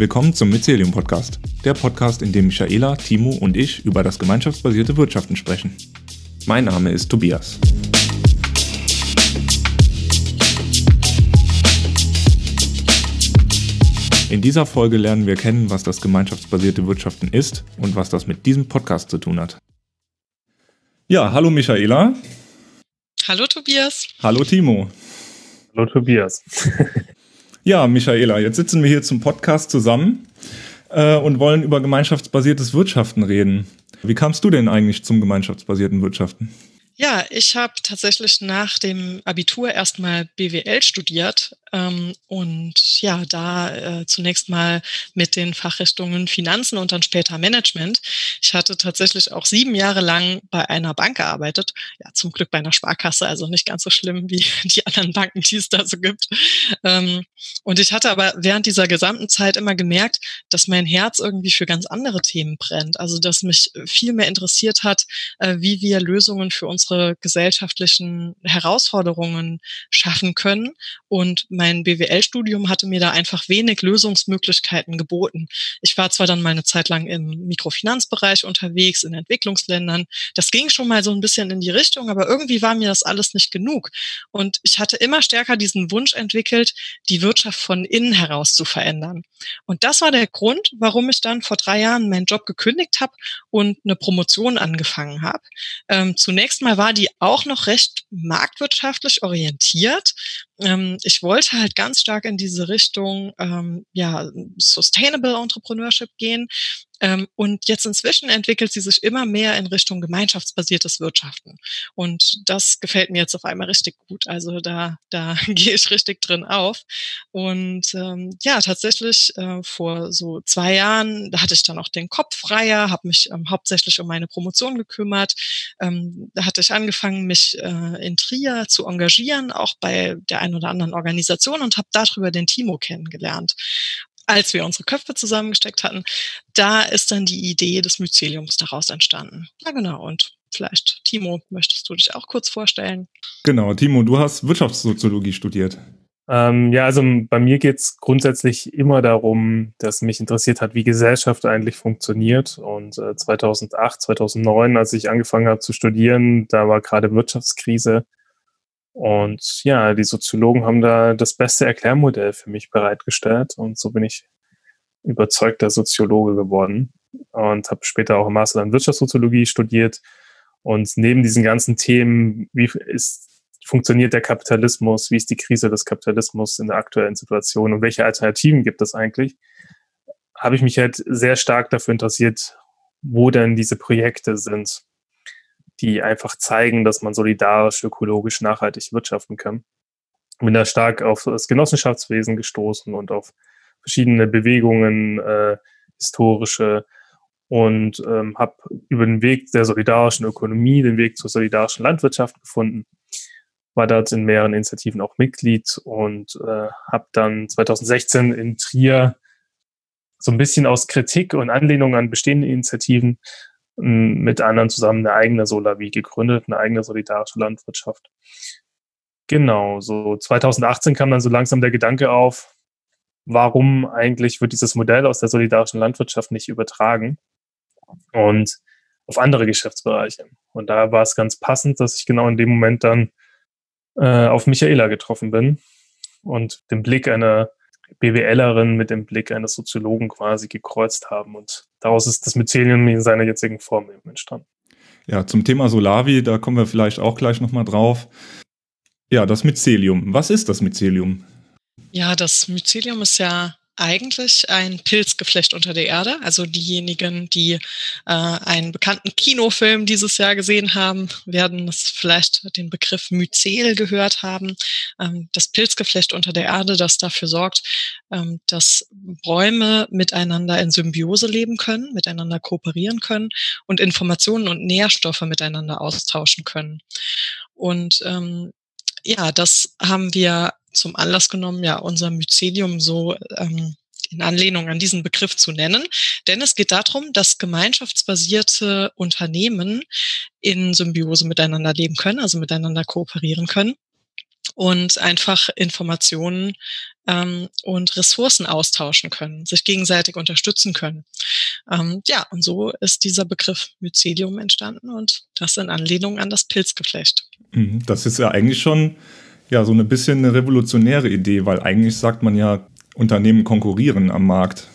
Willkommen zum Mycelium Podcast, der Podcast, in dem Michaela, Timo und ich über das gemeinschaftsbasierte Wirtschaften sprechen. Mein Name ist Tobias. In dieser Folge lernen wir kennen, was das gemeinschaftsbasierte Wirtschaften ist und was das mit diesem Podcast zu tun hat. Ja, hallo Michaela. Hallo Tobias. Hallo Timo. Hallo Tobias. ja, Michaela, jetzt sitzen wir hier zum Podcast zusammen äh, und wollen über gemeinschaftsbasiertes Wirtschaften reden. Wie kamst du denn eigentlich zum gemeinschaftsbasierten Wirtschaften? Ja, ich habe tatsächlich nach dem Abitur erstmal BWL studiert ähm, und ja, da äh, zunächst mal mit den Fachrichtungen Finanzen und dann später Management. Ich hatte tatsächlich auch sieben Jahre lang bei einer Bank gearbeitet. Ja, zum Glück bei einer Sparkasse, also nicht ganz so schlimm wie die anderen Banken, die es da so gibt. Ähm, und ich hatte aber während dieser gesamten Zeit immer gemerkt, dass mein Herz irgendwie für ganz andere Themen brennt. Also, dass mich viel mehr interessiert hat, äh, wie wir Lösungen für unsere unsere gesellschaftlichen Herausforderungen schaffen können. Und mein BWL-Studium hatte mir da einfach wenig Lösungsmöglichkeiten geboten. Ich war zwar dann mal eine Zeit lang im Mikrofinanzbereich unterwegs, in Entwicklungsländern. Das ging schon mal so ein bisschen in die Richtung, aber irgendwie war mir das alles nicht genug. Und ich hatte immer stärker diesen Wunsch entwickelt, die Wirtschaft von innen heraus zu verändern. Und das war der Grund, warum ich dann vor drei Jahren meinen Job gekündigt habe und eine Promotion angefangen habe. Ähm, zunächst mal war die auch noch recht marktwirtschaftlich orientiert. Ähm, ich wollte halt ganz stark in diese Richtung ähm, ja, Sustainable Entrepreneurship gehen. Ähm, und jetzt inzwischen entwickelt sie sich immer mehr in Richtung gemeinschaftsbasiertes Wirtschaften. Und das gefällt mir jetzt auf einmal richtig gut. Also da, da gehe ich richtig drin auf. Und ähm, ja, tatsächlich äh, vor so zwei Jahren, da hatte ich dann auch den Kopf freier, habe mich ähm, hauptsächlich um meine Promotion gekümmert. Ähm, da hatte ich angefangen, mich äh, in Trier zu engagieren, auch bei der einen oder anderen Organisation und habe darüber den Timo kennengelernt als wir unsere Köpfe zusammengesteckt hatten, da ist dann die Idee des Myceliums daraus entstanden. Ja, genau. Und vielleicht, Timo, möchtest du dich auch kurz vorstellen? Genau, Timo, du hast Wirtschaftssoziologie studiert. Ähm, ja, also bei mir geht es grundsätzlich immer darum, dass mich interessiert hat, wie Gesellschaft eigentlich funktioniert. Und äh, 2008, 2009, als ich angefangen habe zu studieren, da war gerade Wirtschaftskrise. Und ja, die Soziologen haben da das beste Erklärmodell für mich bereitgestellt und so bin ich überzeugter Soziologe geworden und habe später auch im Master in Wirtschaftssoziologie studiert. Und neben diesen ganzen Themen, wie ist, funktioniert der Kapitalismus, wie ist die Krise des Kapitalismus in der aktuellen Situation und welche Alternativen gibt es eigentlich, habe ich mich halt sehr stark dafür interessiert, wo denn diese Projekte sind die einfach zeigen, dass man solidarisch, ökologisch, nachhaltig wirtschaften kann. Bin da stark auf das Genossenschaftswesen gestoßen und auf verschiedene Bewegungen, äh, historische und ähm, habe über den Weg der solidarischen Ökonomie den Weg zur solidarischen Landwirtschaft gefunden. War dort in mehreren Initiativen auch Mitglied und äh, habe dann 2016 in Trier so ein bisschen aus Kritik und Anlehnung an bestehende Initiativen mit anderen zusammen eine eigene Solavi gegründet, eine eigene solidarische Landwirtschaft. Genau, so 2018 kam dann so langsam der Gedanke auf, warum eigentlich wird dieses Modell aus der solidarischen Landwirtschaft nicht übertragen und auf andere Geschäftsbereiche. Und da war es ganz passend, dass ich genau in dem Moment dann äh, auf Michaela getroffen bin und den Blick einer BWLerin mit dem Blick eines Soziologen quasi gekreuzt haben. Und daraus ist das Mycelium in seiner jetzigen Form eben entstanden. Ja, zum Thema Solavi, da kommen wir vielleicht auch gleich nochmal drauf. Ja, das Mycelium. Was ist das Mycelium? Ja, das Mycelium ist ja eigentlich ein Pilzgeflecht unter der Erde. Also diejenigen, die äh, einen bekannten Kinofilm dieses Jahr gesehen haben, werden es vielleicht den Begriff Myzel gehört haben. Ähm, das Pilzgeflecht unter der Erde, das dafür sorgt, ähm, dass Bäume miteinander in Symbiose leben können, miteinander kooperieren können und Informationen und Nährstoffe miteinander austauschen können. Und ähm, ja, das haben wir zum Anlass genommen, ja, unser Mycelium so ähm, in Anlehnung an diesen Begriff zu nennen. Denn es geht darum, dass gemeinschaftsbasierte Unternehmen in Symbiose miteinander leben können, also miteinander kooperieren können und einfach Informationen ähm, und Ressourcen austauschen können, sich gegenseitig unterstützen können. Ähm, ja, und so ist dieser Begriff Mycelium entstanden und das in Anlehnung an das Pilzgeflecht. Mhm, das ist ja eigentlich schon ja so ein bisschen eine revolutionäre Idee, weil eigentlich sagt man ja, Unternehmen konkurrieren am Markt.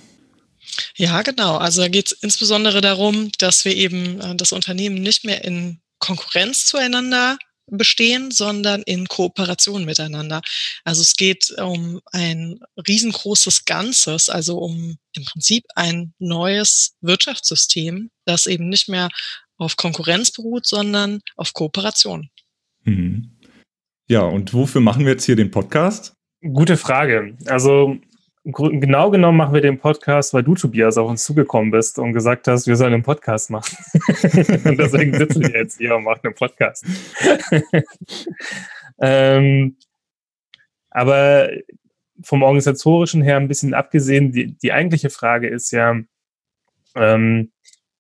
Ja, genau. Also da geht es insbesondere darum, dass wir eben äh, das Unternehmen nicht mehr in Konkurrenz zueinander bestehen, sondern in Kooperation miteinander. Also es geht um ein riesengroßes Ganzes, also um im Prinzip ein neues Wirtschaftssystem, das eben nicht mehr auf Konkurrenz beruht, sondern auf Kooperation. Mhm. Ja, und wofür machen wir jetzt hier den Podcast? Gute Frage. Also genau genommen machen wir den Podcast, weil du, Tobias, auf uns zugekommen bist und gesagt hast, wir sollen einen Podcast machen. und deswegen sitzen wir jetzt hier und machen einen Podcast. ähm, aber vom organisatorischen her ein bisschen abgesehen, die, die eigentliche Frage ist ja, ähm,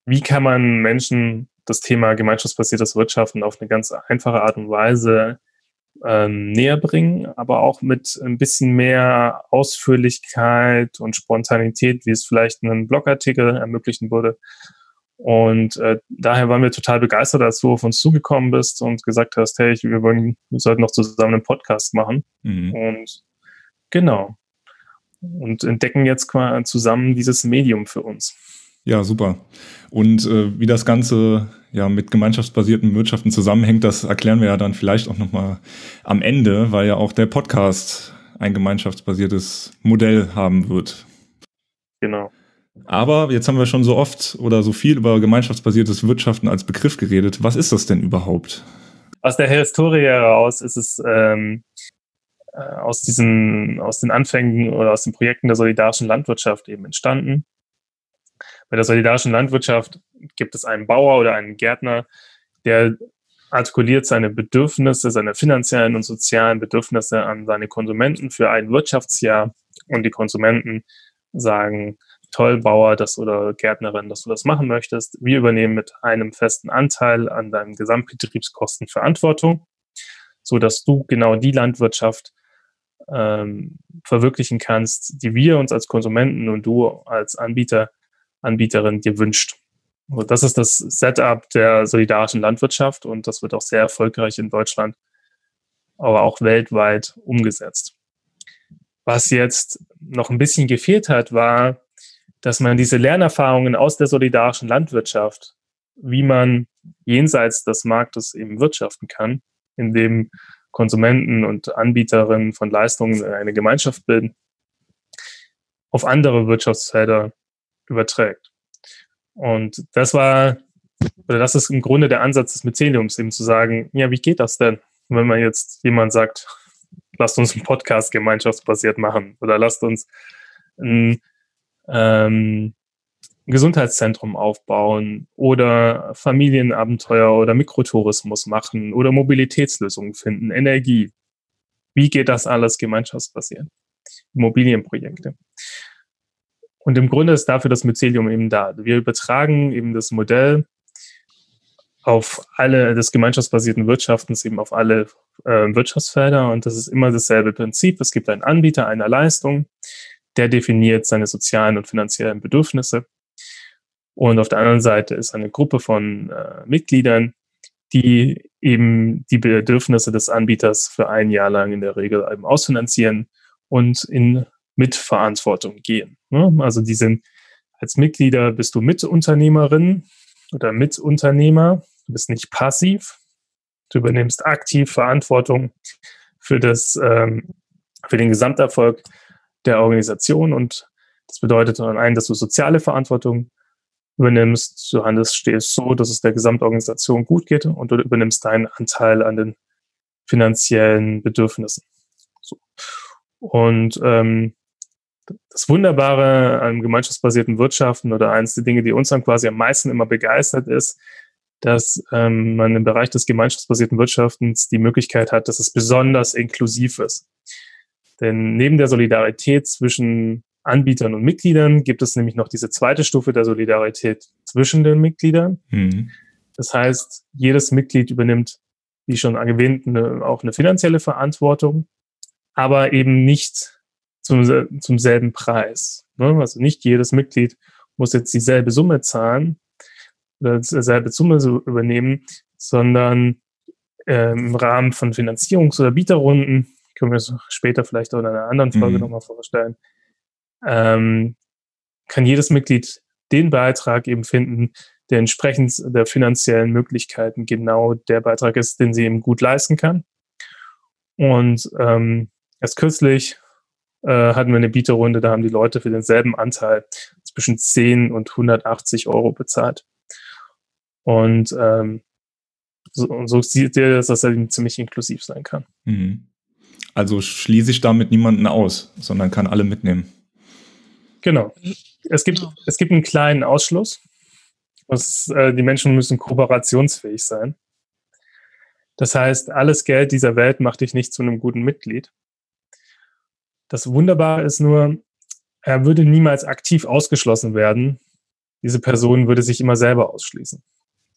wie kann man Menschen das Thema gemeinschaftsbasiertes Wirtschaften auf eine ganz einfache Art und Weise ähm, näher bringen, aber auch mit ein bisschen mehr Ausführlichkeit und Spontanität, wie es vielleicht einen Blogartikel ermöglichen würde. Und äh, daher waren wir total begeistert, als du auf uns zugekommen bist und gesagt hast, hey, wir, wollen, wir sollten noch zusammen einen Podcast machen. Mhm. Und genau. Und entdecken jetzt zusammen dieses Medium für uns. Ja, super. Und äh, wie das Ganze ja mit gemeinschaftsbasierten Wirtschaften zusammenhängt, das erklären wir ja dann vielleicht auch nochmal am Ende, weil ja auch der Podcast ein gemeinschaftsbasiertes Modell haben wird. Genau. Aber jetzt haben wir schon so oft oder so viel über gemeinschaftsbasiertes Wirtschaften als Begriff geredet. Was ist das denn überhaupt? Aus der Historie heraus ist es ähm, äh, aus diesen, aus den Anfängen oder aus den Projekten der solidarischen Landwirtschaft eben entstanden. Bei der solidarischen Landwirtschaft gibt es einen Bauer oder einen Gärtner, der artikuliert seine Bedürfnisse, seine finanziellen und sozialen Bedürfnisse an seine Konsumenten für ein Wirtschaftsjahr und die Konsumenten sagen, toll, Bauer, das oder Gärtnerin, dass du das machen möchtest. Wir übernehmen mit einem festen Anteil an deinen Gesamtbetriebskosten Verantwortung, so dass du genau die Landwirtschaft ähm, verwirklichen kannst, die wir uns als Konsumenten und du als Anbieter Anbieterin dir wünscht. Also das ist das Setup der solidarischen Landwirtschaft und das wird auch sehr erfolgreich in Deutschland, aber auch weltweit umgesetzt. Was jetzt noch ein bisschen gefehlt hat, war, dass man diese Lernerfahrungen aus der solidarischen Landwirtschaft, wie man jenseits des Marktes eben wirtschaften kann, indem Konsumenten und Anbieterinnen von Leistungen eine Gemeinschaft bilden, auf andere Wirtschaftsfelder überträgt. Und das war, oder das ist im Grunde der Ansatz des Myceliums, eben zu sagen, ja, wie geht das denn, wenn man jetzt jemand sagt, lasst uns einen Podcast gemeinschaftsbasiert machen oder lasst uns ein ähm, Gesundheitszentrum aufbauen oder Familienabenteuer oder Mikrotourismus machen oder Mobilitätslösungen finden, Energie. Wie geht das alles gemeinschaftsbasiert? Immobilienprojekte. Und im Grunde ist dafür das Mycelium eben da. Wir übertragen eben das Modell auf alle des gemeinschaftsbasierten Wirtschaftens, eben auf alle äh, Wirtschaftsfelder. Und das ist immer dasselbe Prinzip. Es gibt einen Anbieter einer Leistung, der definiert seine sozialen und finanziellen Bedürfnisse. Und auf der anderen Seite ist eine Gruppe von äh, Mitgliedern, die eben die Bedürfnisse des Anbieters für ein Jahr lang in der Regel eben ausfinanzieren und in Mitverantwortung gehen. Ne? Also die sind als Mitglieder bist du Mitunternehmerin oder Mitunternehmer, du bist nicht passiv, du übernimmst aktiv Verantwortung für das, ähm, für den Gesamterfolg der Organisation und das bedeutet zum einen, dass du soziale Verantwortung übernimmst, du handelst, stehst so, dass es der Gesamtorganisation gut geht und du übernimmst deinen Anteil an den finanziellen Bedürfnissen. So. Und ähm, das Wunderbare an gemeinschaftsbasierten Wirtschaften oder eines der Dinge, die uns dann quasi am meisten immer begeistert ist, dass ähm, man im Bereich des gemeinschaftsbasierten Wirtschaftens die Möglichkeit hat, dass es besonders inklusiv ist. Denn neben der Solidarität zwischen Anbietern und Mitgliedern gibt es nämlich noch diese zweite Stufe der Solidarität zwischen den Mitgliedern. Mhm. Das heißt, jedes Mitglied übernimmt, wie schon erwähnt, eine, auch eine finanzielle Verantwortung, aber eben nicht zum, zum selben Preis. Ne? Also nicht jedes Mitglied muss jetzt dieselbe Summe zahlen oder dieselbe Summe übernehmen, sondern äh, im Rahmen von Finanzierungs- oder Bieterrunden, können wir es später vielleicht auch in einer anderen Folge mhm. nochmal vorstellen, ähm, kann jedes Mitglied den Beitrag eben finden, der entsprechend der finanziellen Möglichkeiten genau der Beitrag ist, den sie eben gut leisten kann. Und ähm, erst kürzlich äh, hatten wir eine Bieterrunde, da haben die Leute für denselben Anteil zwischen 10 und 180 Euro bezahlt. Und ähm, so, so sieht ihr, dass das eben ziemlich inklusiv sein kann. Mhm. Also schließe ich damit niemanden aus, sondern kann alle mitnehmen. Genau. Es gibt, genau. es gibt einen kleinen Ausschluss. Das, äh, die Menschen müssen kooperationsfähig sein. Das heißt, alles Geld dieser Welt macht dich nicht zu einem guten Mitglied. Das Wunderbare ist nur, er würde niemals aktiv ausgeschlossen werden. Diese Person würde sich immer selber ausschließen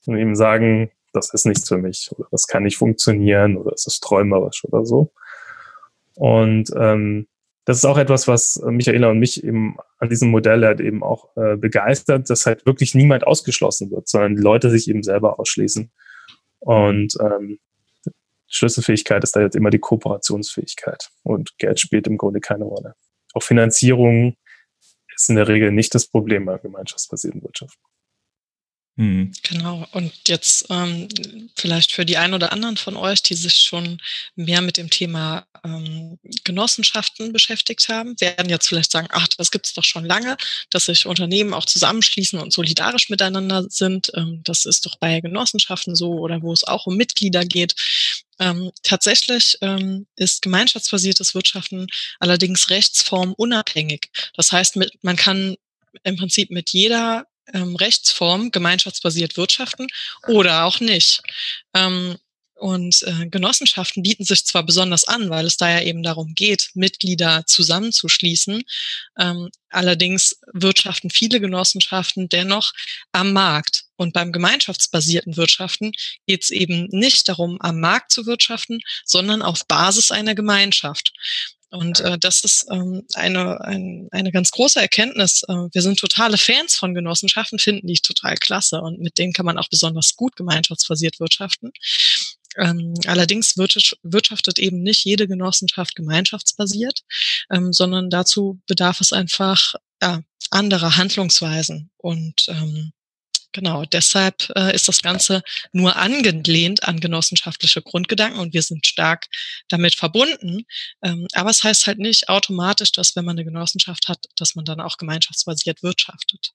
und ihm sagen, das ist nichts für mich oder das kann nicht funktionieren oder es ist träumerisch oder so. Und ähm, das ist auch etwas, was Michaela und mich eben an diesem Modell halt eben auch äh, begeistert, dass halt wirklich niemand ausgeschlossen wird, sondern die Leute sich eben selber ausschließen. Und ähm, Schlüsselfähigkeit ist da jetzt immer die Kooperationsfähigkeit. Und Geld spielt im Grunde keine Rolle. Auch Finanzierung ist in der Regel nicht das Problem bei gemeinschaftsbasierten Wirtschaften. Mhm. Genau. Und jetzt ähm, vielleicht für die einen oder anderen von euch, die sich schon mehr mit dem Thema ähm, Genossenschaften beschäftigt haben, werden jetzt vielleicht sagen, ach, das gibt es doch schon lange, dass sich Unternehmen auch zusammenschließen und solidarisch miteinander sind. Ähm, das ist doch bei Genossenschaften so oder wo es auch um Mitglieder geht. Ähm, tatsächlich ähm, ist gemeinschaftsbasiertes Wirtschaften allerdings rechtsformunabhängig. Das heißt, mit, man kann im Prinzip mit jeder ähm, Rechtsform gemeinschaftsbasiert wirtschaften oder auch nicht. Ähm, und äh, Genossenschaften bieten sich zwar besonders an, weil es da ja eben darum geht, Mitglieder zusammenzuschließen. Ähm, allerdings wirtschaften viele Genossenschaften dennoch am Markt. Und beim gemeinschaftsbasierten Wirtschaften geht es eben nicht darum, am Markt zu wirtschaften, sondern auf Basis einer Gemeinschaft. Und äh, das ist ähm, eine, ein, eine ganz große Erkenntnis. Äh, wir sind totale Fans von Genossenschaften, finden die total klasse und mit denen kann man auch besonders gut gemeinschaftsbasiert wirtschaften. Ähm, allerdings wirtschaftet eben nicht jede Genossenschaft gemeinschaftsbasiert, ähm, sondern dazu bedarf es einfach ja, anderer Handlungsweisen. Und ähm, Genau, deshalb äh, ist das Ganze nur angelehnt an genossenschaftliche Grundgedanken und wir sind stark damit verbunden. Ähm, aber es heißt halt nicht automatisch, dass wenn man eine Genossenschaft hat, dass man dann auch gemeinschaftsbasiert wirtschaftet.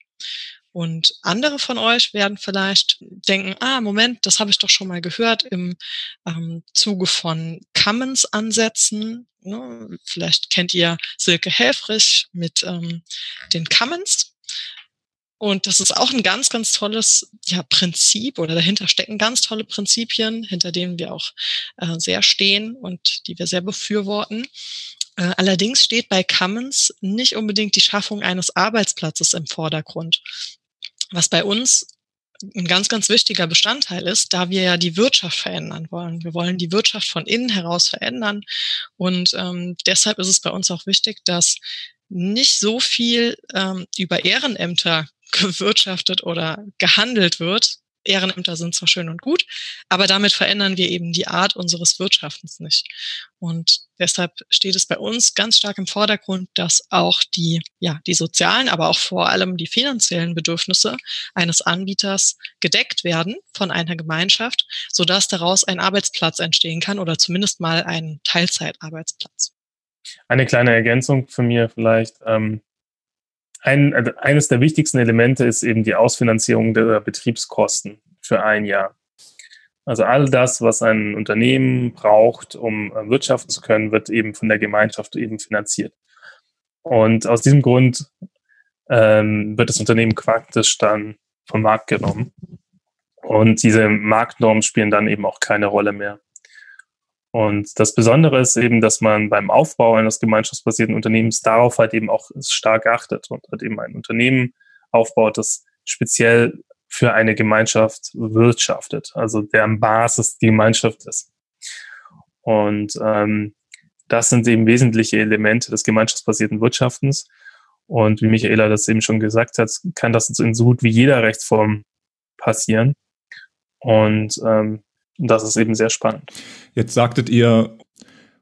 Und andere von euch werden vielleicht denken, ah, Moment, das habe ich doch schon mal gehört im ähm, Zuge von Commons-Ansätzen. Ne? Vielleicht kennt ihr Silke Helfrich mit ähm, den Commons. Und das ist auch ein ganz, ganz tolles ja, Prinzip oder dahinter stecken ganz tolle Prinzipien, hinter denen wir auch äh, sehr stehen und die wir sehr befürworten. Äh, allerdings steht bei Commons nicht unbedingt die Schaffung eines Arbeitsplatzes im Vordergrund, was bei uns ein ganz, ganz wichtiger Bestandteil ist, da wir ja die Wirtschaft verändern wollen. Wir wollen die Wirtschaft von innen heraus verändern. Und ähm, deshalb ist es bei uns auch wichtig, dass nicht so viel ähm, über Ehrenämter gewirtschaftet oder gehandelt wird. Ehrenämter sind zwar schön und gut, aber damit verändern wir eben die Art unseres Wirtschaftens nicht. Und deshalb steht es bei uns ganz stark im Vordergrund, dass auch die, ja, die sozialen, aber auch vor allem die finanziellen Bedürfnisse eines Anbieters gedeckt werden von einer Gemeinschaft, sodass daraus ein Arbeitsplatz entstehen kann oder zumindest mal ein Teilzeitarbeitsplatz. Eine kleine Ergänzung von mir vielleicht. Ähm ein, also eines der wichtigsten Elemente ist eben die Ausfinanzierung der Betriebskosten für ein Jahr. Also all das, was ein Unternehmen braucht, um äh, wirtschaften zu können, wird eben von der Gemeinschaft eben finanziert. Und aus diesem Grund ähm, wird das Unternehmen praktisch dann vom Markt genommen. Und diese Marktnormen spielen dann eben auch keine Rolle mehr. Und das Besondere ist eben, dass man beim Aufbau eines gemeinschaftsbasierten Unternehmens darauf halt eben auch stark achtet und halt eben ein Unternehmen aufbaut, das speziell für eine Gemeinschaft wirtschaftet, also deren Basis die Gemeinschaft ist. Und ähm, das sind eben wesentliche Elemente des gemeinschaftsbasierten Wirtschaftens. Und wie Michaela das eben schon gesagt hat, kann das in so gut wie jeder Rechtsform passieren. Und ähm, das ist eben sehr spannend. Jetzt sagtet ihr,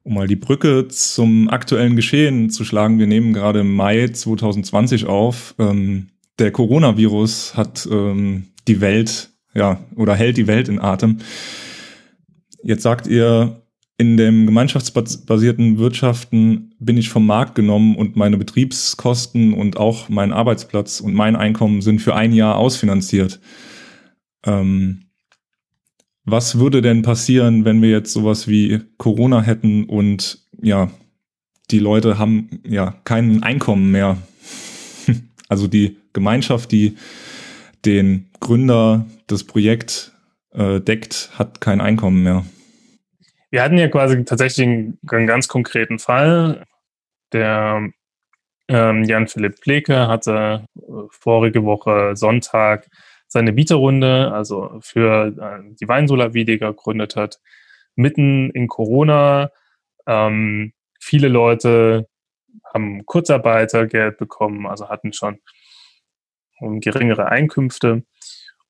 um mal die Brücke zum aktuellen Geschehen zu schlagen, wir nehmen gerade Mai 2020 auf. Ähm, der Coronavirus hat ähm, die Welt, ja, oder hält die Welt in Atem. Jetzt sagt ihr, in dem gemeinschaftsbasierten Wirtschaften bin ich vom Markt genommen und meine Betriebskosten und auch mein Arbeitsplatz und mein Einkommen sind für ein Jahr ausfinanziert. Ähm, was würde denn passieren, wenn wir jetzt sowas wie Corona hätten und ja, die Leute haben ja kein Einkommen mehr? also die Gemeinschaft, die den Gründer des Projekt äh, deckt, hat kein Einkommen mehr. Wir hatten ja quasi tatsächlich einen, einen ganz konkreten Fall. Der ähm, Jan-Philipp Pleke hatte äh, vorige Woche Sonntag seine Bieterrunde, also für äh, die Weinsola Wiedeger gegründet hat, mitten in Corona. Ähm, viele Leute haben Kurzarbeitergeld bekommen, also hatten schon ähm, geringere Einkünfte.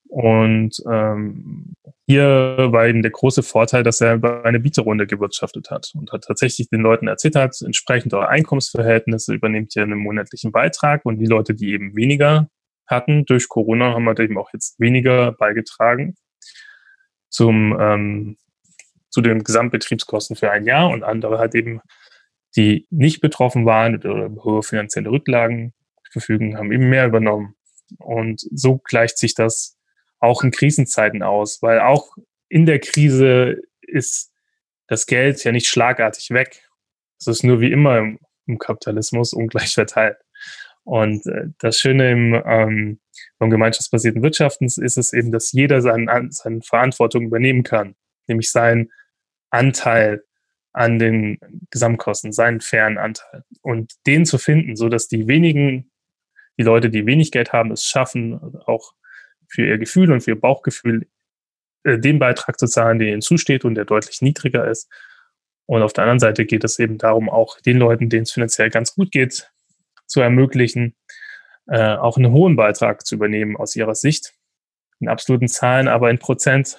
Und ähm, hier war eben der große Vorteil, dass er eine Bieterrunde gewirtschaftet hat und hat tatsächlich den Leuten erzählt hat, entsprechend eurer Einkommensverhältnisse übernehmt ihr einen monatlichen Beitrag und die Leute, die eben weniger hatten durch Corona, haben wir eben auch jetzt weniger beigetragen zum, ähm, zu den Gesamtbetriebskosten für ein Jahr und andere halt eben, die nicht betroffen waren oder hohe finanzielle Rücklagen verfügen, haben eben mehr übernommen. Und so gleicht sich das auch in Krisenzeiten aus, weil auch in der Krise ist das Geld ja nicht schlagartig weg. Es ist nur wie immer im, im Kapitalismus ungleich verteilt. Und äh, das Schöne im, ähm, beim gemeinschaftsbasierten Wirtschaften ist es eben, dass jeder seinen, seine Verantwortung übernehmen kann, nämlich seinen Anteil an den Gesamtkosten, seinen fairen Anteil. Und den zu finden, so dass die wenigen, die Leute, die wenig Geld haben, es schaffen, auch für ihr Gefühl und für ihr Bauchgefühl äh, den Beitrag zu zahlen, der ihnen zusteht und der deutlich niedriger ist. Und auf der anderen Seite geht es eben darum, auch den Leuten, denen es finanziell ganz gut geht, zu ermöglichen, äh, auch einen hohen Beitrag zu übernehmen aus ihrer Sicht. In absoluten Zahlen, aber in Prozent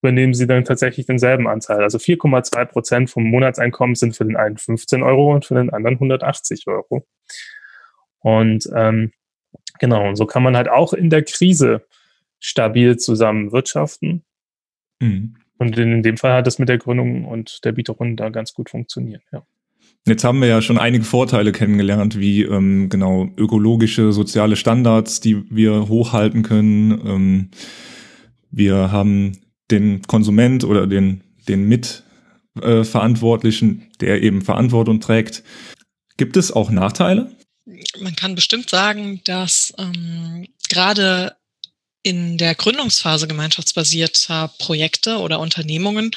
übernehmen sie dann tatsächlich denselben Anteil. Also 4,2 Prozent vom Monatseinkommen sind für den einen 15 Euro und für den anderen 180 Euro. Und ähm, genau, und so kann man halt auch in der Krise stabil zusammen wirtschaften. Mhm. Und in dem Fall hat das mit der Gründung und der Bieterrunde da ganz gut funktioniert, ja. Jetzt haben wir ja schon einige Vorteile kennengelernt, wie ähm, genau ökologische, soziale Standards, die wir hochhalten können. Ähm, wir haben den Konsument oder den, den Mitverantwortlichen, äh, der eben Verantwortung trägt. Gibt es auch Nachteile? Man kann bestimmt sagen, dass ähm, gerade in der Gründungsphase gemeinschaftsbasierter Projekte oder Unternehmungen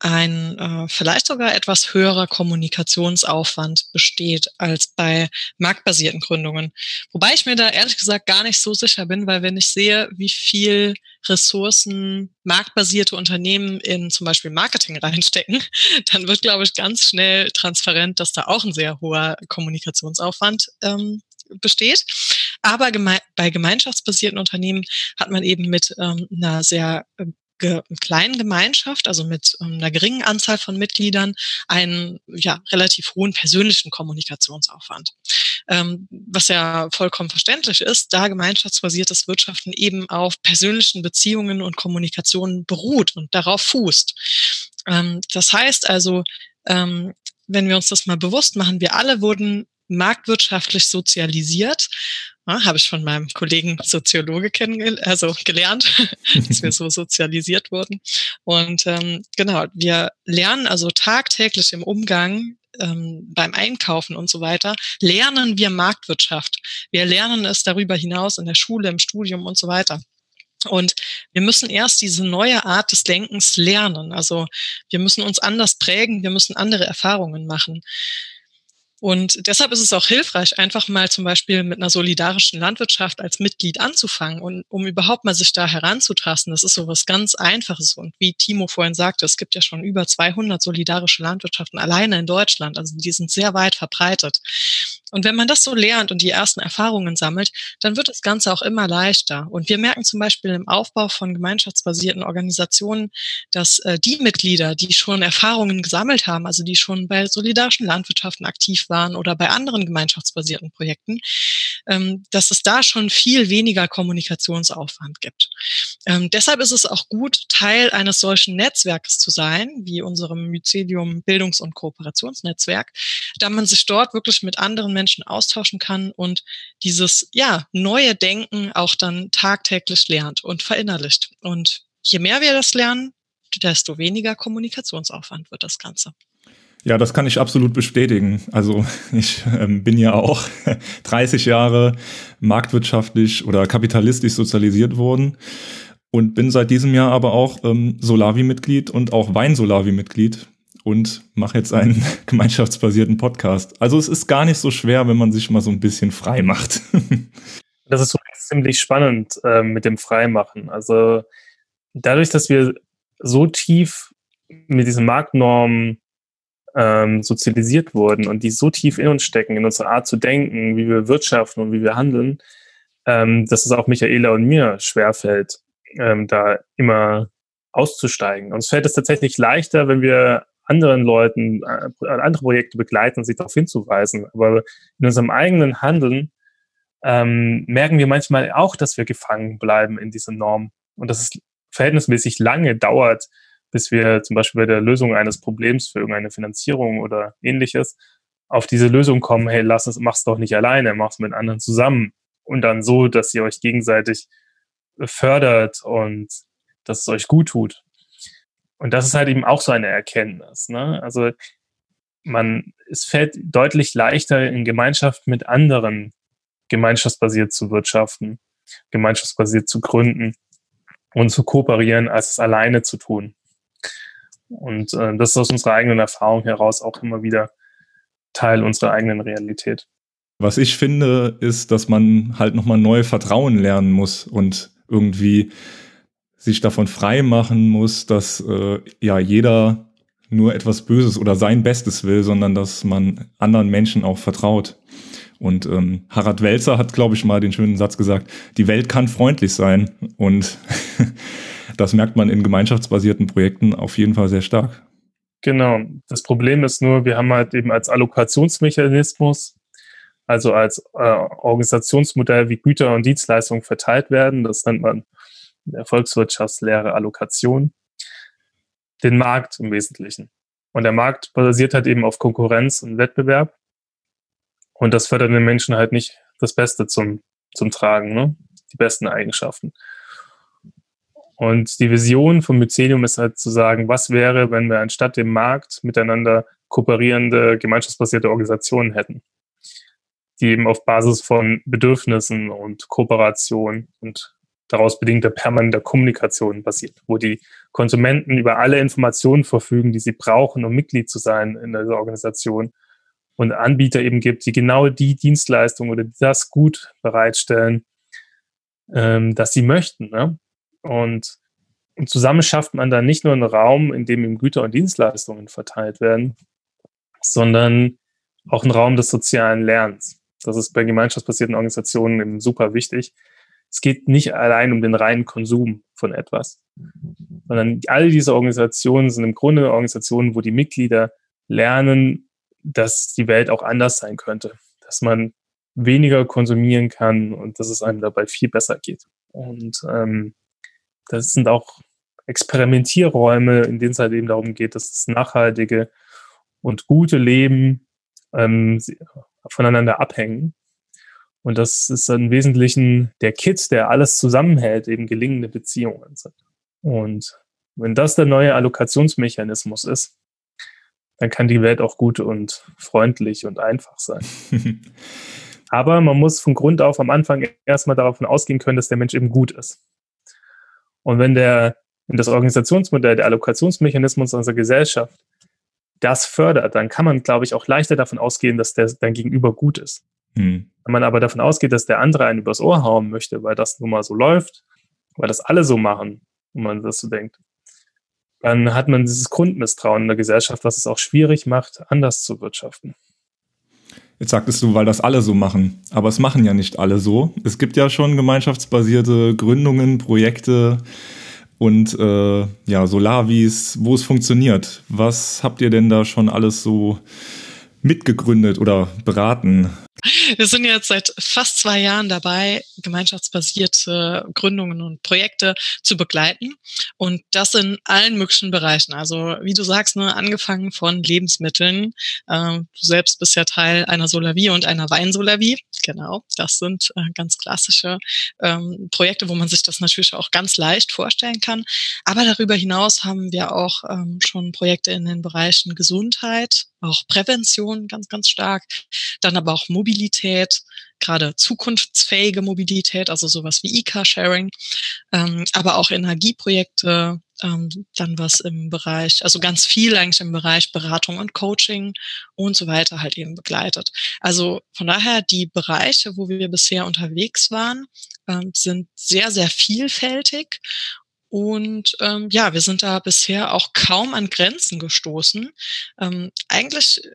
ein äh, vielleicht sogar etwas höherer Kommunikationsaufwand besteht als bei marktbasierten Gründungen. Wobei ich mir da ehrlich gesagt gar nicht so sicher bin, weil wenn ich sehe, wie viel Ressourcen marktbasierte Unternehmen in zum Beispiel Marketing reinstecken, dann wird, glaube ich, ganz schnell transparent, dass da auch ein sehr hoher Kommunikationsaufwand ähm, besteht. Aber geme bei gemeinschaftsbasierten Unternehmen hat man eben mit ähm, einer sehr äh, ge kleinen Gemeinschaft, also mit ähm, einer geringen Anzahl von Mitgliedern, einen ja, relativ hohen persönlichen Kommunikationsaufwand. Ähm, was ja vollkommen verständlich ist, da gemeinschaftsbasiertes Wirtschaften eben auf persönlichen Beziehungen und Kommunikationen beruht und darauf fußt. Ähm, das heißt also, ähm, wenn wir uns das mal bewusst machen, wir alle wurden marktwirtschaftlich sozialisiert. Ja, Habe ich von meinem Kollegen Soziologe kennengelernt, also gelernt, dass wir so sozialisiert wurden. Und ähm, genau, wir lernen also tagtäglich im Umgang ähm, beim Einkaufen und so weiter, lernen wir Marktwirtschaft. Wir lernen es darüber hinaus in der Schule, im Studium und so weiter. Und wir müssen erst diese neue Art des Denkens lernen. Also wir müssen uns anders prägen, wir müssen andere Erfahrungen machen. Und deshalb ist es auch hilfreich, einfach mal zum Beispiel mit einer solidarischen Landwirtschaft als Mitglied anzufangen und um überhaupt mal sich da heranzutasten. Das ist so was ganz Einfaches. Und wie Timo vorhin sagte, es gibt ja schon über 200 solidarische Landwirtschaften alleine in Deutschland. Also die sind sehr weit verbreitet. Und wenn man das so lernt und die ersten Erfahrungen sammelt, dann wird das Ganze auch immer leichter. Und wir merken zum Beispiel im Aufbau von gemeinschaftsbasierten Organisationen, dass äh, die Mitglieder, die schon Erfahrungen gesammelt haben, also die schon bei solidarischen Landwirtschaften aktiv waren oder bei anderen gemeinschaftsbasierten Projekten, ähm, dass es da schon viel weniger Kommunikationsaufwand gibt. Ähm, deshalb ist es auch gut, Teil eines solchen Netzwerkes zu sein, wie unserem Mycelium Bildungs- und Kooperationsnetzwerk, da man sich dort wirklich mit anderen Menschen austauschen kann und dieses, ja, neue Denken auch dann tagtäglich lernt und verinnerlicht. Und je mehr wir das lernen, desto weniger Kommunikationsaufwand wird das Ganze. Ja, das kann ich absolut bestätigen. Also ich ähm, bin ja auch 30 Jahre marktwirtschaftlich oder kapitalistisch sozialisiert worden und bin seit diesem Jahr aber auch ähm, Solavi-Mitglied und auch Wein-Solavi-Mitglied und mache jetzt einen gemeinschaftsbasierten Podcast. Also es ist gar nicht so schwer, wenn man sich mal so ein bisschen frei macht. das ist ziemlich spannend äh, mit dem Freimachen. Also dadurch, dass wir so tief mit diesen Marktnormen ähm, sozialisiert wurden und die so tief in uns stecken, in unserer Art zu denken, wie wir wirtschaften und wie wir handeln, ähm, dass es auch Michaela und mir schwerfällt, ähm, da immer auszusteigen. Uns fällt es tatsächlich leichter, wenn wir anderen Leuten äh, andere Projekte begleiten, sich darauf hinzuweisen. Aber in unserem eigenen Handeln ähm, merken wir manchmal auch, dass wir gefangen bleiben in dieser Norm und dass es verhältnismäßig lange dauert, bis wir zum Beispiel bei der Lösung eines Problems für irgendeine Finanzierung oder ähnliches auf diese Lösung kommen, hey, lass es, mach's doch nicht alleine, mach's mit anderen zusammen. Und dann so, dass ihr euch gegenseitig fördert und dass es euch gut tut. Und das ist halt eben auch so eine Erkenntnis. Ne? Also man, es fällt deutlich leichter in Gemeinschaft mit anderen gemeinschaftsbasiert zu wirtschaften, gemeinschaftsbasiert zu gründen und zu kooperieren, als es alleine zu tun. Und äh, das ist aus unserer eigenen Erfahrung heraus auch immer wieder Teil unserer eigenen Realität. Was ich finde, ist, dass man halt nochmal neu Vertrauen lernen muss und irgendwie sich davon frei machen muss, dass äh, ja jeder nur etwas Böses oder sein Bestes will, sondern dass man anderen Menschen auch vertraut. Und ähm, Harald Welzer hat, glaube ich, mal den schönen Satz gesagt, die Welt kann freundlich sein. Und das merkt man in gemeinschaftsbasierten Projekten auf jeden Fall sehr stark. Genau. Das Problem ist nur, wir haben halt eben als Allokationsmechanismus, also als äh, Organisationsmodell, wie Güter und Dienstleistungen verteilt werden, das nennt man Volkswirtschaftslehre Allokation, den Markt im Wesentlichen. Und der Markt basiert halt eben auf Konkurrenz und Wettbewerb. Und das fördert den Menschen halt nicht das Beste zum, zum Tragen, ne? die besten Eigenschaften. Und die Vision vom Mycelium ist halt zu sagen, was wäre, wenn wir anstatt dem Markt miteinander kooperierende, gemeinschaftsbasierte Organisationen hätten, die eben auf Basis von Bedürfnissen und Kooperation und daraus bedingter permanenter Kommunikation basiert, wo die Konsumenten über alle Informationen verfügen, die sie brauchen, um Mitglied zu sein in dieser Organisation und Anbieter eben gibt, die genau die Dienstleistung oder das Gut bereitstellen, ähm, das sie möchten. Ne? Und, zusammen schafft man dann nicht nur einen Raum, in dem eben Güter und Dienstleistungen verteilt werden, sondern auch einen Raum des sozialen Lernens. Das ist bei gemeinschaftsbasierten Organisationen eben super wichtig. Es geht nicht allein um den reinen Konsum von etwas, sondern all diese Organisationen sind im Grunde Organisationen, wo die Mitglieder lernen, dass die Welt auch anders sein könnte, dass man weniger konsumieren kann und dass es einem dabei viel besser geht. Und ähm, das sind auch Experimentierräume, in denen es halt eben darum geht, dass das nachhaltige und gute Leben ähm, voneinander abhängen. Und das ist im Wesentlichen der Kit, der alles zusammenhält, eben gelingende Beziehungen sind. Und wenn das der neue Allokationsmechanismus ist, dann kann die Welt auch gut und freundlich und einfach sein. Aber man muss von Grund auf am Anfang erstmal davon ausgehen können, dass der Mensch eben gut ist. Und wenn der, wenn das Organisationsmodell, der Allokationsmechanismus unserer Gesellschaft das fördert, dann kann man, glaube ich, auch leichter davon ausgehen, dass der dein Gegenüber gut ist. Hm. Wenn man aber davon ausgeht, dass der andere einen übers Ohr hauen möchte, weil das nun mal so läuft, weil das alle so machen, wenn man das so denkt, dann hat man dieses Grundmisstrauen in der Gesellschaft, was es auch schwierig macht, anders zu wirtschaften. Jetzt sagtest du, weil das alle so machen. Aber es machen ja nicht alle so. Es gibt ja schon gemeinschaftsbasierte Gründungen, Projekte und äh, ja, Solavis, wo es funktioniert. Was habt ihr denn da schon alles so mitgegründet oder beraten? Wir sind jetzt seit fast zwei Jahren dabei, gemeinschaftsbasierte Gründungen und Projekte zu begleiten. Und das in allen möglichen Bereichen. Also wie du sagst, ne, angefangen von Lebensmitteln. Ähm, du selbst bist ja Teil einer Solavie und einer Weinsolavie. Genau, das sind äh, ganz klassische ähm, Projekte, wo man sich das natürlich auch ganz leicht vorstellen kann. Aber darüber hinaus haben wir auch ähm, schon Projekte in den Bereichen Gesundheit, auch Prävention ganz, ganz stark, dann aber auch Mobilität, gerade zukunftsfähige Mobilität, also sowas wie E-Car-Sharing, ähm, aber auch Energieprojekte, ähm, dann was im Bereich, also ganz viel eigentlich im Bereich Beratung und Coaching und so weiter halt eben begleitet. Also von daher die Bereiche, wo wir bisher unterwegs waren, ähm, sind sehr, sehr vielfältig und ähm, ja, wir sind da bisher auch kaum an Grenzen gestoßen. Ähm, eigentlich äh,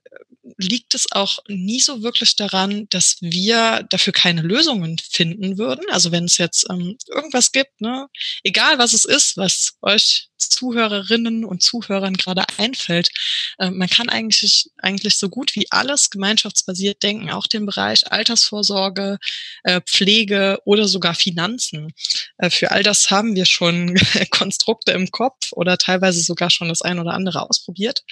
liegt es auch nie so wirklich daran, dass wir dafür keine Lösungen finden würden. Also wenn es jetzt ähm, irgendwas gibt, ne, egal was es ist, was euch Zuhörerinnen und Zuhörern gerade einfällt, äh, man kann eigentlich eigentlich so gut wie alles gemeinschaftsbasiert denken, auch den Bereich Altersvorsorge, äh, Pflege oder sogar Finanzen. Äh, für all das haben wir schon Konstrukte im Kopf oder teilweise sogar schon das ein oder andere ausprobiert.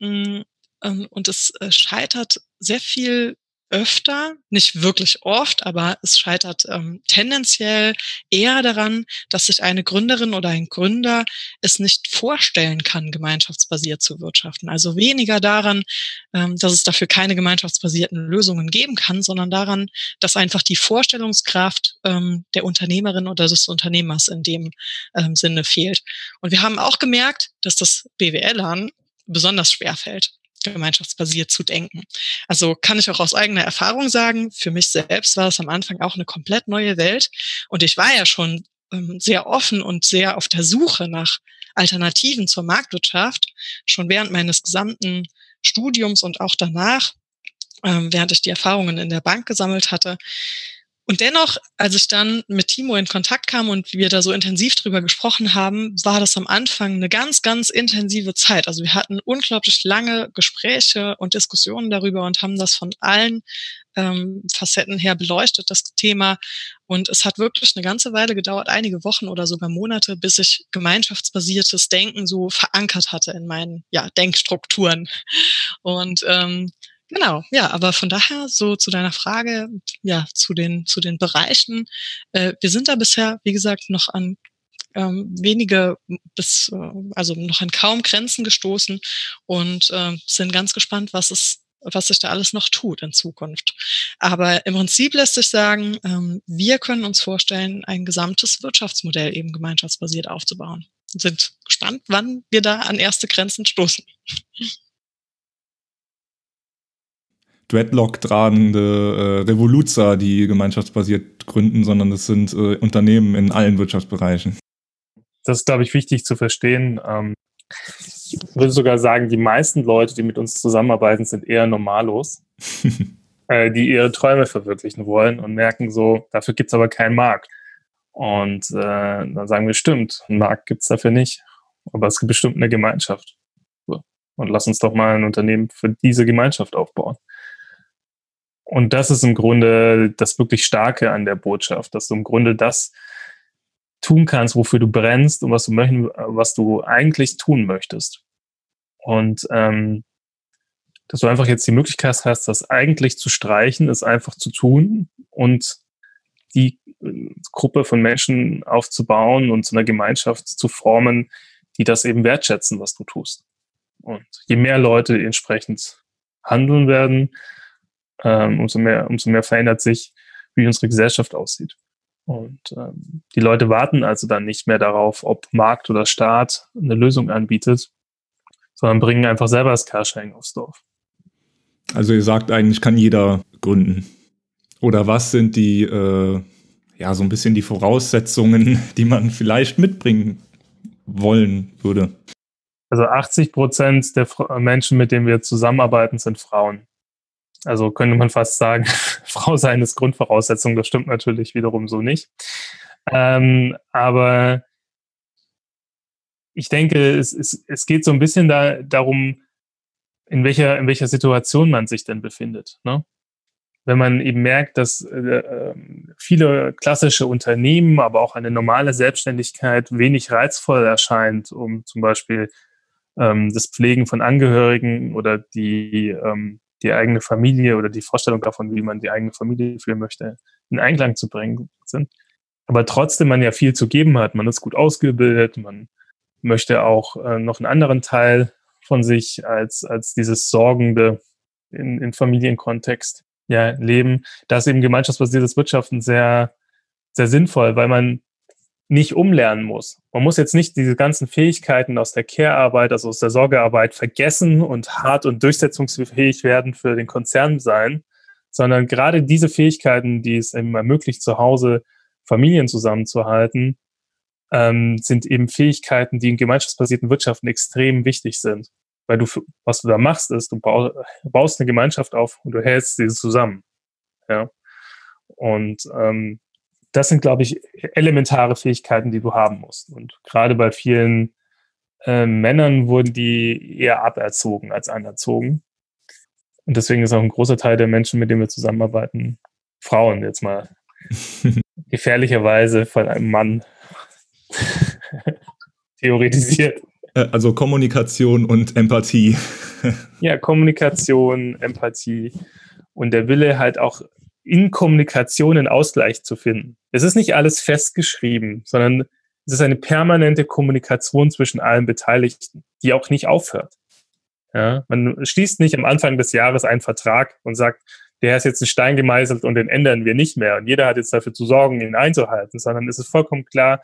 Mm, ähm, und es scheitert sehr viel öfter, nicht wirklich oft, aber es scheitert ähm, tendenziell eher daran, dass sich eine Gründerin oder ein Gründer es nicht vorstellen kann, gemeinschaftsbasiert zu wirtschaften. Also weniger daran, ähm, dass es dafür keine gemeinschaftsbasierten Lösungen geben kann, sondern daran, dass einfach die Vorstellungskraft ähm, der Unternehmerin oder des Unternehmers in dem ähm, Sinne fehlt. Und wir haben auch gemerkt, dass das BWL-Lernen besonders schwer fällt gemeinschaftsbasiert zu denken. Also kann ich auch aus eigener Erfahrung sagen, für mich selbst war es am Anfang auch eine komplett neue Welt und ich war ja schon ähm, sehr offen und sehr auf der Suche nach Alternativen zur Marktwirtschaft, schon während meines gesamten Studiums und auch danach, ähm, während ich die Erfahrungen in der Bank gesammelt hatte. Und dennoch, als ich dann mit Timo in Kontakt kam und wir da so intensiv drüber gesprochen haben, war das am Anfang eine ganz, ganz intensive Zeit. Also wir hatten unglaublich lange Gespräche und Diskussionen darüber und haben das von allen ähm, Facetten her beleuchtet, das Thema. Und es hat wirklich eine ganze Weile gedauert, einige Wochen oder sogar Monate, bis ich gemeinschaftsbasiertes Denken so verankert hatte in meinen ja, Denkstrukturen. Und ähm, Genau, ja, aber von daher so zu deiner Frage, ja, zu den, zu den Bereichen. Äh, wir sind da bisher, wie gesagt, noch an ähm, wenige bis, äh, also noch an kaum Grenzen gestoßen und äh, sind ganz gespannt, was es was sich da alles noch tut in Zukunft. Aber im Prinzip lässt sich sagen, ähm, wir können uns vorstellen, ein gesamtes Wirtschaftsmodell eben gemeinschaftsbasiert aufzubauen. Sind gespannt, wann wir da an erste Grenzen stoßen. Dreadlock tragende äh, Revoluzer, die gemeinschaftsbasiert gründen, sondern es sind äh, Unternehmen in allen Wirtschaftsbereichen. Das ist, glaube ich, wichtig zu verstehen. Ähm, ich würde sogar sagen, die meisten Leute, die mit uns zusammenarbeiten, sind eher normalos, äh, die ihre Träume verwirklichen wollen und merken so, dafür gibt es aber keinen Markt. Und äh, dann sagen wir, stimmt, einen Markt gibt es dafür nicht, aber es gibt bestimmt eine Gemeinschaft. So. Und lass uns doch mal ein Unternehmen für diese Gemeinschaft aufbauen. Und das ist im Grunde das wirklich Starke an der Botschaft, dass du im Grunde das tun kannst, wofür du brennst und was du möchten, was du eigentlich tun möchtest. Und ähm, dass du einfach jetzt die Möglichkeit hast, das eigentlich zu streichen, es einfach zu tun und die äh, Gruppe von Menschen aufzubauen und zu einer Gemeinschaft zu formen, die das eben wertschätzen, was du tust. Und je mehr Leute entsprechend handeln werden, ähm, umso mehr, umso mehr verändert sich, wie unsere Gesellschaft aussieht. Und ähm, die Leute warten also dann nicht mehr darauf, ob Markt oder Staat eine Lösung anbietet, sondern bringen einfach selber das Carsharing aufs Dorf. Also ihr sagt eigentlich, kann jeder gründen. Oder was sind die, äh, ja, so ein bisschen die Voraussetzungen, die man vielleicht mitbringen wollen würde? Also 80 Prozent der Menschen, mit denen wir zusammenarbeiten, sind Frauen. Also könnte man fast sagen, Frau sein ist Grundvoraussetzung. Das stimmt natürlich wiederum so nicht. Ähm, aber ich denke, es, es, es geht so ein bisschen da, darum, in welcher, in welcher Situation man sich denn befindet. Ne? Wenn man eben merkt, dass äh, ähm, viele klassische Unternehmen, aber auch eine normale Selbstständigkeit wenig reizvoll erscheint, um zum Beispiel ähm, das Pflegen von Angehörigen oder die, ähm, die eigene Familie oder die Vorstellung davon, wie man die eigene Familie führen möchte, in Einklang zu bringen sind. Aber trotzdem man ja viel zu geben hat. Man ist gut ausgebildet, man möchte auch äh, noch einen anderen Teil von sich als, als dieses Sorgende in, in Familienkontext ja, leben. Da ist eben gemeinschaftsbasiertes Wirtschaften sehr, sehr sinnvoll, weil man nicht umlernen muss. Man muss jetzt nicht diese ganzen Fähigkeiten aus der Care-Arbeit, also aus der Sorgearbeit vergessen und hart und durchsetzungsfähig werden für den Konzern sein, sondern gerade diese Fähigkeiten, die es eben ermöglicht, zu Hause Familien zusammenzuhalten, ähm, sind eben Fähigkeiten, die in gemeinschaftsbasierten Wirtschaften extrem wichtig sind. Weil du, was du da machst, ist, du baust eine Gemeinschaft auf und du hältst sie zusammen. Ja. Und ähm, das sind, glaube ich, elementare Fähigkeiten, die du haben musst. Und gerade bei vielen äh, Männern wurden die eher aberzogen als anerzogen. Und deswegen ist auch ein großer Teil der Menschen, mit denen wir zusammenarbeiten, Frauen jetzt mal gefährlicherweise von einem Mann theoretisiert. Äh, also Kommunikation und Empathie. ja, Kommunikation, Empathie und der Wille halt auch in Kommunikation einen Ausgleich zu finden. Es ist nicht alles festgeschrieben, sondern es ist eine permanente Kommunikation zwischen allen Beteiligten, die auch nicht aufhört. Ja, man schließt nicht am Anfang des Jahres einen Vertrag und sagt, der ist jetzt ein Stein gemeißelt und den ändern wir nicht mehr und jeder hat jetzt dafür zu sorgen, ihn einzuhalten, sondern es ist vollkommen klar,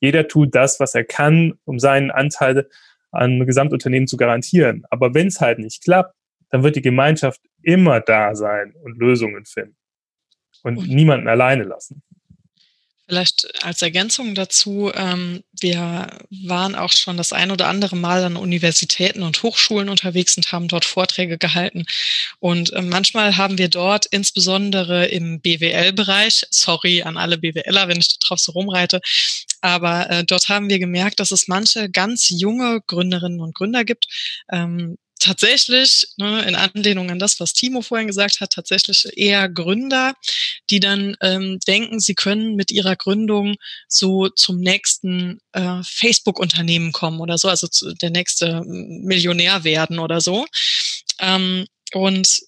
jeder tut das, was er kann, um seinen Anteil an Gesamtunternehmen zu garantieren. Aber wenn es halt nicht klappt, dann wird die Gemeinschaft immer da sein und Lösungen finden und, niemanden alleine lassen. Vielleicht als Ergänzung dazu, ähm, wir waren auch schon das ein oder andere Mal an Universitäten und Hochschulen unterwegs und haben dort Vorträge gehalten. Und äh, manchmal haben wir dort insbesondere im BWL-Bereich, sorry an alle BWLer, wenn ich drauf so rumreite, aber äh, dort haben wir gemerkt, dass es manche ganz junge Gründerinnen und Gründer gibt, ähm, tatsächlich, ne, in Anlehnung an das, was Timo vorhin gesagt hat, tatsächlich eher Gründer, die dann ähm, denken, sie können mit ihrer Gründung so zum nächsten äh, Facebook-Unternehmen kommen oder so, also zu, der nächste Millionär werden oder so. Ähm, und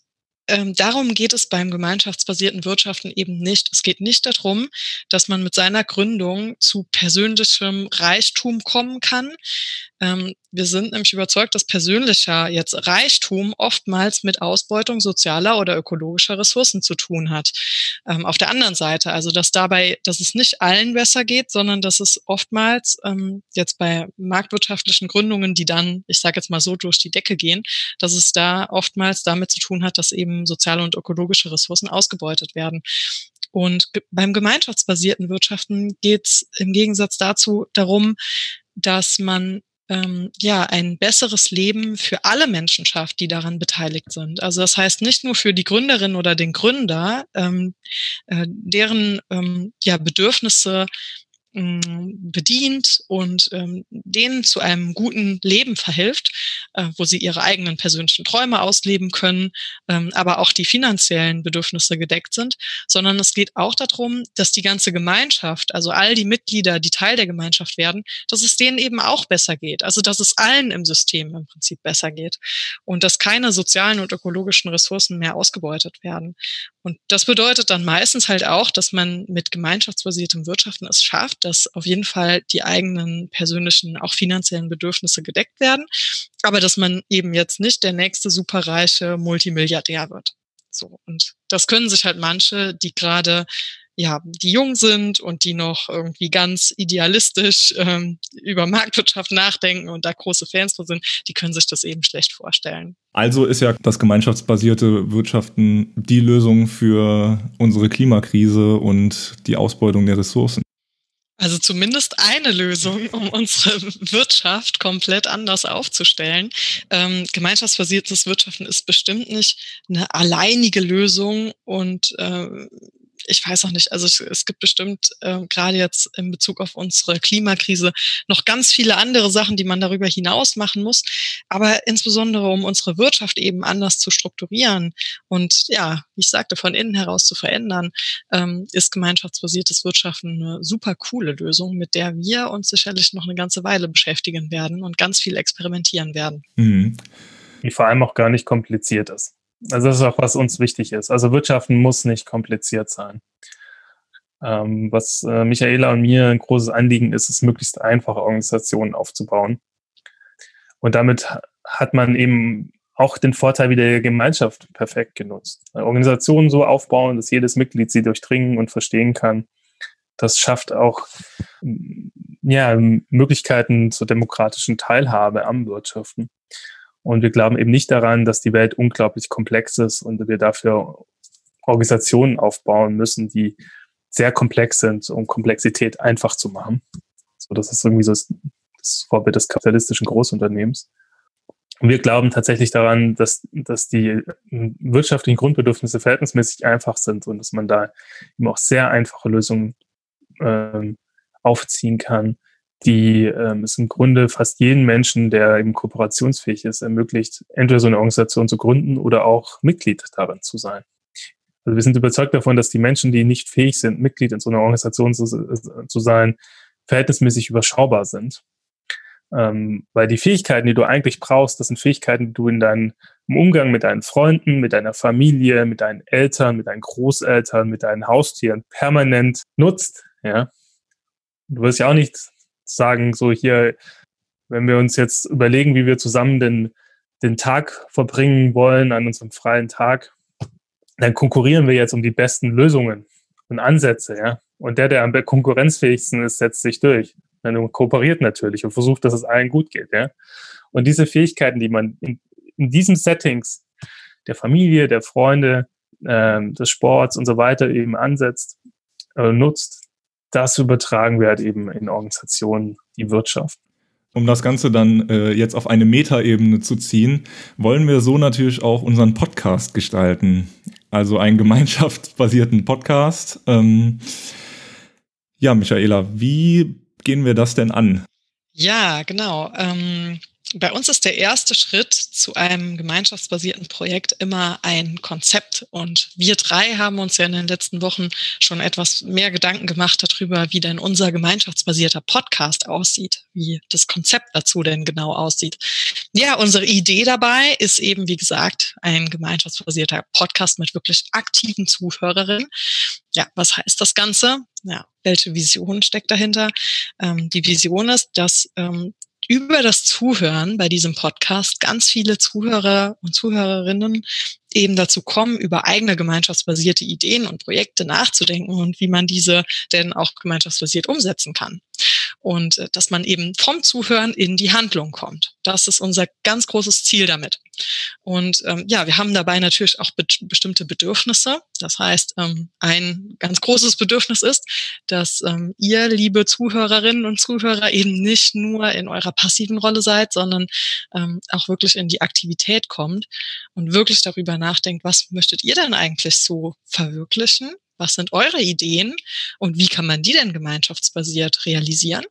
ähm, darum geht es beim gemeinschaftsbasierten Wirtschaften eben nicht. Es geht nicht darum, dass man mit seiner Gründung zu persönlichem Reichtum kommen kann. Ähm, wir sind nämlich überzeugt, dass persönlicher jetzt Reichtum oftmals mit Ausbeutung sozialer oder ökologischer Ressourcen zu tun hat. Ähm, auf der anderen Seite, also dass dabei, dass es nicht allen besser geht, sondern dass es oftmals ähm, jetzt bei marktwirtschaftlichen Gründungen, die dann, ich sage jetzt mal so, durch die Decke gehen, dass es da oftmals damit zu tun hat, dass eben soziale und ökologische Ressourcen ausgebeutet werden. Und beim gemeinschaftsbasierten Wirtschaften geht es im Gegensatz dazu darum, dass man ähm, ja ein besseres Leben für alle Menschen schafft, die daran beteiligt sind. Also das heißt nicht nur für die Gründerin oder den Gründer, ähm, äh, deren ähm, ja Bedürfnisse bedient und ähm, denen zu einem guten Leben verhilft, äh, wo sie ihre eigenen persönlichen Träume ausleben können, ähm, aber auch die finanziellen Bedürfnisse gedeckt sind, sondern es geht auch darum, dass die ganze Gemeinschaft, also all die Mitglieder, die Teil der Gemeinschaft werden, dass es denen eben auch besser geht. Also dass es allen im System im Prinzip besser geht und dass keine sozialen und ökologischen Ressourcen mehr ausgebeutet werden. Und das bedeutet dann meistens halt auch, dass man mit gemeinschaftsbasiertem Wirtschaften es schafft, dass auf jeden Fall die eigenen persönlichen, auch finanziellen Bedürfnisse gedeckt werden, aber dass man eben jetzt nicht der nächste superreiche Multimilliardär wird. So. Und das können sich halt manche, die gerade ja, die jung sind und die noch irgendwie ganz idealistisch ähm, über Marktwirtschaft nachdenken und da große Fans von sind, die können sich das eben schlecht vorstellen. Also ist ja das gemeinschaftsbasierte Wirtschaften die Lösung für unsere Klimakrise und die Ausbeutung der Ressourcen. Also zumindest eine Lösung, um unsere Wirtschaft komplett anders aufzustellen. Ähm, gemeinschaftsbasiertes Wirtschaften ist bestimmt nicht eine alleinige Lösung und äh, ich weiß auch nicht, also es, es gibt bestimmt äh, gerade jetzt in Bezug auf unsere Klimakrise noch ganz viele andere Sachen, die man darüber hinaus machen muss. Aber insbesondere um unsere Wirtschaft eben anders zu strukturieren und ja, wie ich sagte, von innen heraus zu verändern, ähm, ist gemeinschaftsbasiertes Wirtschaften eine super coole Lösung, mit der wir uns sicherlich noch eine ganze Weile beschäftigen werden und ganz viel experimentieren werden. Mhm. Die vor allem auch gar nicht kompliziert ist. Also das ist auch, was uns wichtig ist. Also Wirtschaften muss nicht kompliziert sein. Ähm, was äh, Michaela und mir ein großes Anliegen ist, ist möglichst einfache Organisationen aufzubauen. Und damit hat man eben auch den Vorteil wieder der Gemeinschaft perfekt genutzt. Organisationen so aufbauen, dass jedes Mitglied sie durchdringen und verstehen kann. Das schafft auch ja, Möglichkeiten zur demokratischen Teilhabe am Wirtschaften. Und wir glauben eben nicht daran, dass die Welt unglaublich komplex ist und wir dafür Organisationen aufbauen müssen, die sehr komplex sind, um Komplexität einfach zu machen. So, das ist irgendwie so das, das Vorbild des kapitalistischen Großunternehmens. Und wir glauben tatsächlich daran, dass, dass die wirtschaftlichen Grundbedürfnisse verhältnismäßig einfach sind und dass man da eben auch sehr einfache Lösungen ähm, aufziehen kann, die ähm, es im Grunde fast jeden Menschen, der eben kooperationsfähig ist, ermöglicht, entweder so eine Organisation zu gründen oder auch Mitglied darin zu sein. Also wir sind überzeugt davon, dass die Menschen, die nicht fähig sind, Mitglied in so einer Organisation zu, zu sein, verhältnismäßig überschaubar sind. Ähm, weil die Fähigkeiten, die du eigentlich brauchst, das sind Fähigkeiten, die du in deinem Umgang mit deinen Freunden, mit deiner Familie, mit deinen Eltern, mit deinen Großeltern, mit deinen Haustieren permanent nutzt. Ja, du wirst ja auch nicht sagen, so hier, wenn wir uns jetzt überlegen, wie wir zusammen den, den Tag verbringen wollen an unserem freien Tag, dann konkurrieren wir jetzt um die besten Lösungen und Ansätze, ja. Und der, der am konkurrenzfähigsten ist, setzt sich durch. Dann kooperiert natürlich und versucht, dass es allen gut geht, ja. Und diese Fähigkeiten, die man in, in diesen Settings der Familie, der Freunde, äh, des Sports und so weiter eben ansetzt, äh, nutzt, das übertragen wir halt eben in Organisationen, die Wirtschaft. Um das Ganze dann äh, jetzt auf eine Metaebene zu ziehen, wollen wir so natürlich auch unseren Podcast gestalten. Also einen gemeinschaftsbasierten Podcast. Ähm, ja, Michaela, wie gehen wir das denn an? Ja, genau. Ähm, bei uns ist der erste Schritt zu einem gemeinschaftsbasierten Projekt immer ein Konzept. Und wir drei haben uns ja in den letzten Wochen schon etwas mehr Gedanken gemacht darüber, wie denn unser gemeinschaftsbasierter Podcast aussieht, wie das Konzept dazu denn genau aussieht. Ja, unsere Idee dabei ist eben, wie gesagt, ein gemeinschaftsbasierter Podcast mit wirklich aktiven Zuhörerinnen. Ja, was heißt das Ganze? Ja, welche Vision steckt dahinter? Ähm, die Vision ist, dass ähm, über das Zuhören bei diesem Podcast ganz viele Zuhörer und Zuhörerinnen eben dazu kommen, über eigene gemeinschaftsbasierte Ideen und Projekte nachzudenken und wie man diese denn auch gemeinschaftsbasiert umsetzen kann. Und äh, dass man eben vom Zuhören in die Handlung kommt. Das ist unser ganz großes Ziel damit. Und ähm, ja, wir haben dabei natürlich auch be bestimmte Bedürfnisse. Das heißt, ähm, ein ganz großes Bedürfnis ist, dass ähm, ihr, liebe Zuhörerinnen und Zuhörer, eben nicht nur in eurer passiven Rolle seid, sondern ähm, auch wirklich in die Aktivität kommt und wirklich darüber nachdenkt, was möchtet ihr denn eigentlich so verwirklichen? Was sind eure Ideen und wie kann man die denn gemeinschaftsbasiert realisieren?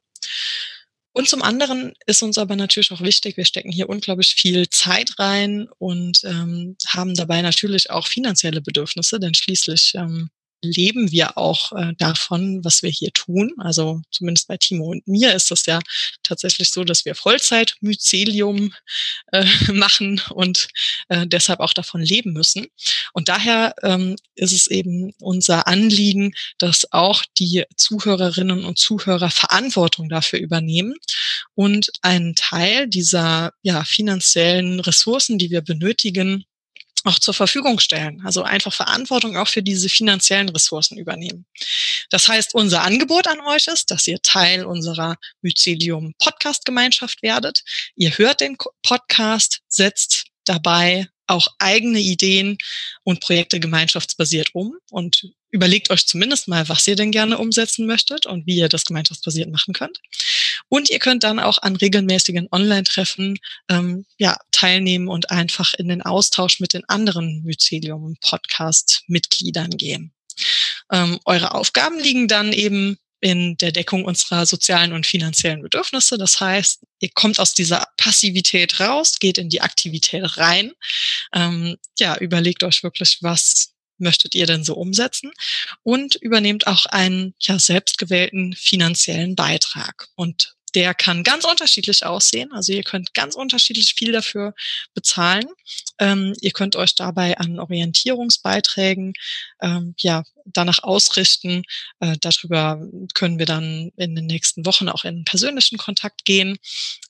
Und zum anderen ist uns aber natürlich auch wichtig, wir stecken hier unglaublich viel Zeit rein und ähm, haben dabei natürlich auch finanzielle Bedürfnisse, denn schließlich ähm, leben wir auch äh, davon, was wir hier tun. Also zumindest bei Timo und mir ist das ja tatsächlich so, dass wir Vollzeit Mycelium äh, machen und äh, deshalb auch davon leben müssen. Und daher ähm, ist es eben unser Anliegen, dass auch die Zuhörerinnen und Zuhörer Verantwortung dafür übernehmen und einen Teil dieser ja, finanziellen Ressourcen, die wir benötigen, auch zur Verfügung stellen. Also einfach Verantwortung auch für diese finanziellen Ressourcen übernehmen. Das heißt, unser Angebot an euch ist, dass ihr Teil unserer Mycelium Podcast Gemeinschaft werdet. Ihr hört den Podcast, setzt dabei auch eigene Ideen und Projekte gemeinschaftsbasiert um und überlegt euch zumindest mal, was ihr denn gerne umsetzen möchtet und wie ihr das gemeinschaftsbasiert machen könnt. Und ihr könnt dann auch an regelmäßigen Online-Treffen ähm, ja, teilnehmen und einfach in den Austausch mit den anderen Mycelium-Podcast-Mitgliedern gehen. Ähm, eure Aufgaben liegen dann eben in der Deckung unserer sozialen und finanziellen Bedürfnisse. Das heißt, ihr kommt aus dieser Passivität raus, geht in die Aktivität rein. Ähm, ja, überlegt euch wirklich, was möchtet ihr denn so umsetzen und übernehmt auch einen ja, selbstgewählten finanziellen Beitrag. Und der kann ganz unterschiedlich aussehen. Also ihr könnt ganz unterschiedlich viel dafür bezahlen. Ähm, ihr könnt euch dabei an Orientierungsbeiträgen ähm, ja danach ausrichten. Äh, darüber können wir dann in den nächsten Wochen auch in persönlichen Kontakt gehen.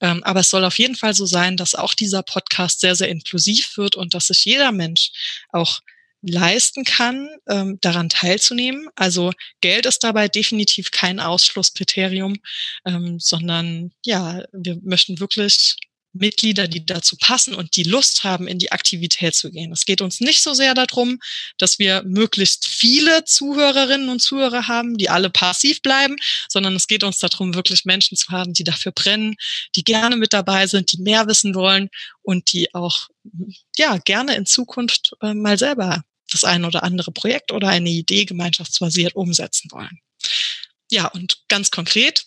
Ähm, aber es soll auf jeden Fall so sein, dass auch dieser Podcast sehr, sehr inklusiv wird und dass sich jeder Mensch auch leisten kann, ähm, daran teilzunehmen. Also Geld ist dabei definitiv kein Ausschlusskriterium, ähm, sondern ja, wir möchten wirklich Mitglieder, die dazu passen und die Lust haben, in die Aktivität zu gehen. Es geht uns nicht so sehr darum, dass wir möglichst viele Zuhörerinnen und Zuhörer haben, die alle passiv bleiben, sondern es geht uns darum, wirklich Menschen zu haben, die dafür brennen, die gerne mit dabei sind, die mehr wissen wollen und die auch ja gerne in Zukunft äh, mal selber das ein oder andere Projekt oder eine Idee gemeinschaftsbasiert umsetzen wollen. Ja, und ganz konkret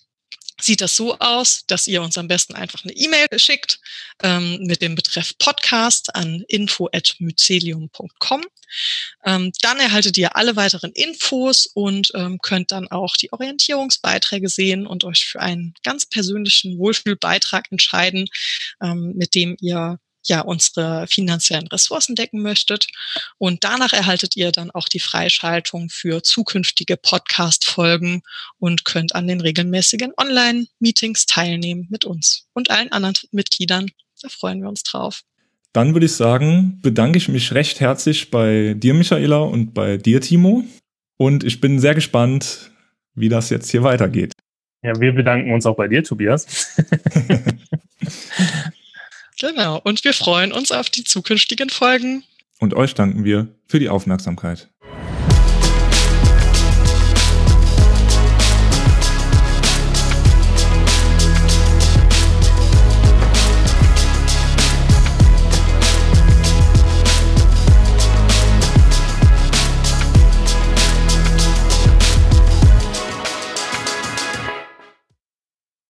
sieht das so aus, dass ihr uns am besten einfach eine E-Mail schickt ähm, mit dem Betreff Podcast an info@mycelium.com. Ähm, dann erhaltet ihr alle weiteren Infos und ähm, könnt dann auch die Orientierungsbeiträge sehen und euch für einen ganz persönlichen Wohlfühlbeitrag entscheiden, ähm, mit dem ihr ja unsere finanziellen Ressourcen decken möchtet. Und danach erhaltet ihr dann auch die Freischaltung für zukünftige Podcast-Folgen und könnt an den regelmäßigen Online-Meetings teilnehmen mit uns und allen anderen Mitgliedern. Da freuen wir uns drauf. Dann würde ich sagen, bedanke ich mich recht herzlich bei dir, Michaela, und bei dir, Timo. Und ich bin sehr gespannt, wie das jetzt hier weitergeht. Ja, wir bedanken uns auch bei dir, Tobias. Genau. Und wir freuen uns auf die zukünftigen Folgen. Und euch danken wir für die Aufmerksamkeit.